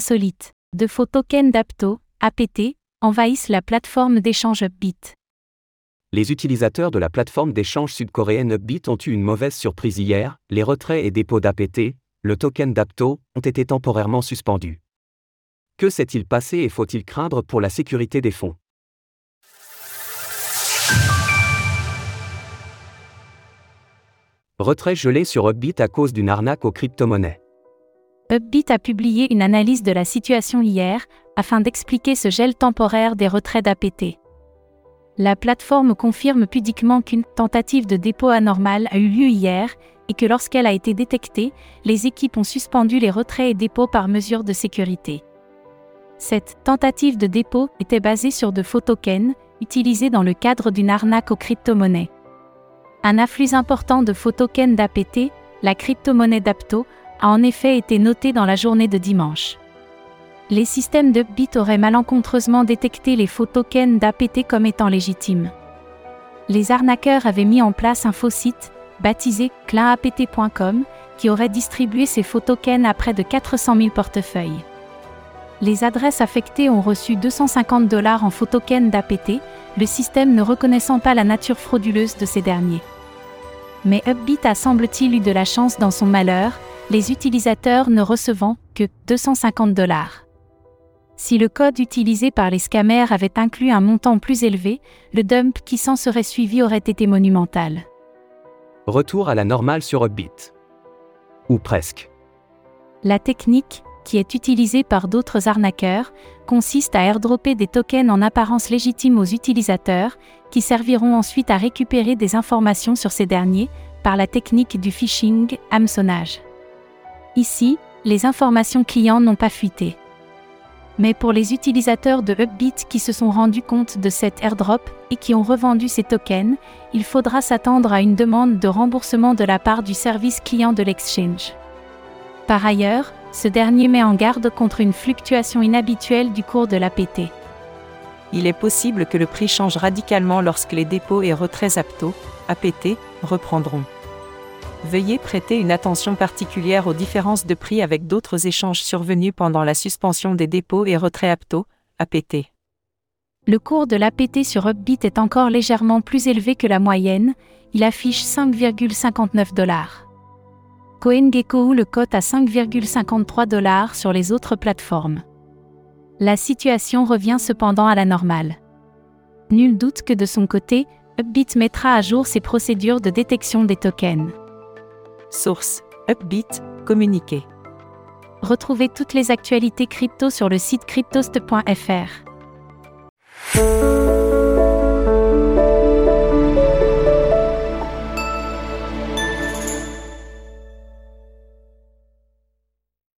Insolite. De faux tokens d'Apto, APT, envahissent la plateforme d'échange Upbit. Les utilisateurs de la plateforme d'échange sud-coréenne Upbit ont eu une mauvaise surprise hier, les retraits et dépôts d'APT, le token d'Apto, ont été temporairement suspendus. Que s'est-il passé et faut-il craindre pour la sécurité des fonds? Retrait gelé sur Upbit à cause d'une arnaque aux crypto-monnaies. Upbit a publié une analyse de la situation hier, afin d'expliquer ce gel temporaire des retraits d'APT. La plateforme confirme pudiquement qu'une tentative de dépôt anormal a eu lieu hier, et que lorsqu'elle a été détectée, les équipes ont suspendu les retraits et dépôts par mesure de sécurité. Cette tentative de dépôt était basée sur de faux tokens, utilisés dans le cadre d'une arnaque aux crypto-monnaies. Un afflux important de faux tokens d'APT, la crypto-monnaie d'Apto, a en effet été noté dans la journée de dimanche. Les systèmes de Bit auraient malencontreusement détecté les faux tokens d'APT comme étant légitimes. Les arnaqueurs avaient mis en place un faux site, baptisé clinapt.com, qui aurait distribué ces faux tokens à près de 400 000 portefeuilles. Les adresses affectées ont reçu 250 dollars en faux tokens d'APT, le système ne reconnaissant pas la nature frauduleuse de ces derniers. Mais Upbit a semble-t-il eu de la chance dans son malheur, les utilisateurs ne recevant que 250 dollars. Si le code utilisé par les scammers avait inclus un montant plus élevé, le dump qui s'en serait suivi aurait été monumental. Retour à la normale sur Upbit. Ou presque. La technique, qui est utilisée par d'autres arnaqueurs, consiste à airdropper des tokens en apparence légitimes aux utilisateurs, qui serviront ensuite à récupérer des informations sur ces derniers, par la technique du phishing, hameçonnage. Ici, les informations clients n'ont pas fuité. Mais pour les utilisateurs de Upbit qui se sont rendus compte de cet airdrop et qui ont revendu ces tokens, il faudra s'attendre à une demande de remboursement de la part du service client de l'exchange. Par ailleurs, ce dernier met en garde contre une fluctuation inhabituelle du cours de l'APT. Il est possible que le prix change radicalement lorsque les dépôts et retraits APTO, APT, reprendront. Veuillez prêter une attention particulière aux différences de prix avec d'autres échanges survenus pendant la suspension des dépôts et retraits APTO, APT. Le cours de l'APT sur Upbit est encore légèrement plus élevé que la moyenne, il affiche 5,59 dollars. CoinGecko le cote à 5,53 dollars sur les autres plateformes. La situation revient cependant à la normale. Nul doute que de son côté, Upbit mettra à jour ses procédures de détection des tokens. Source Upbit, communiqué. Retrouvez toutes les actualités crypto sur le site cryptost.fr.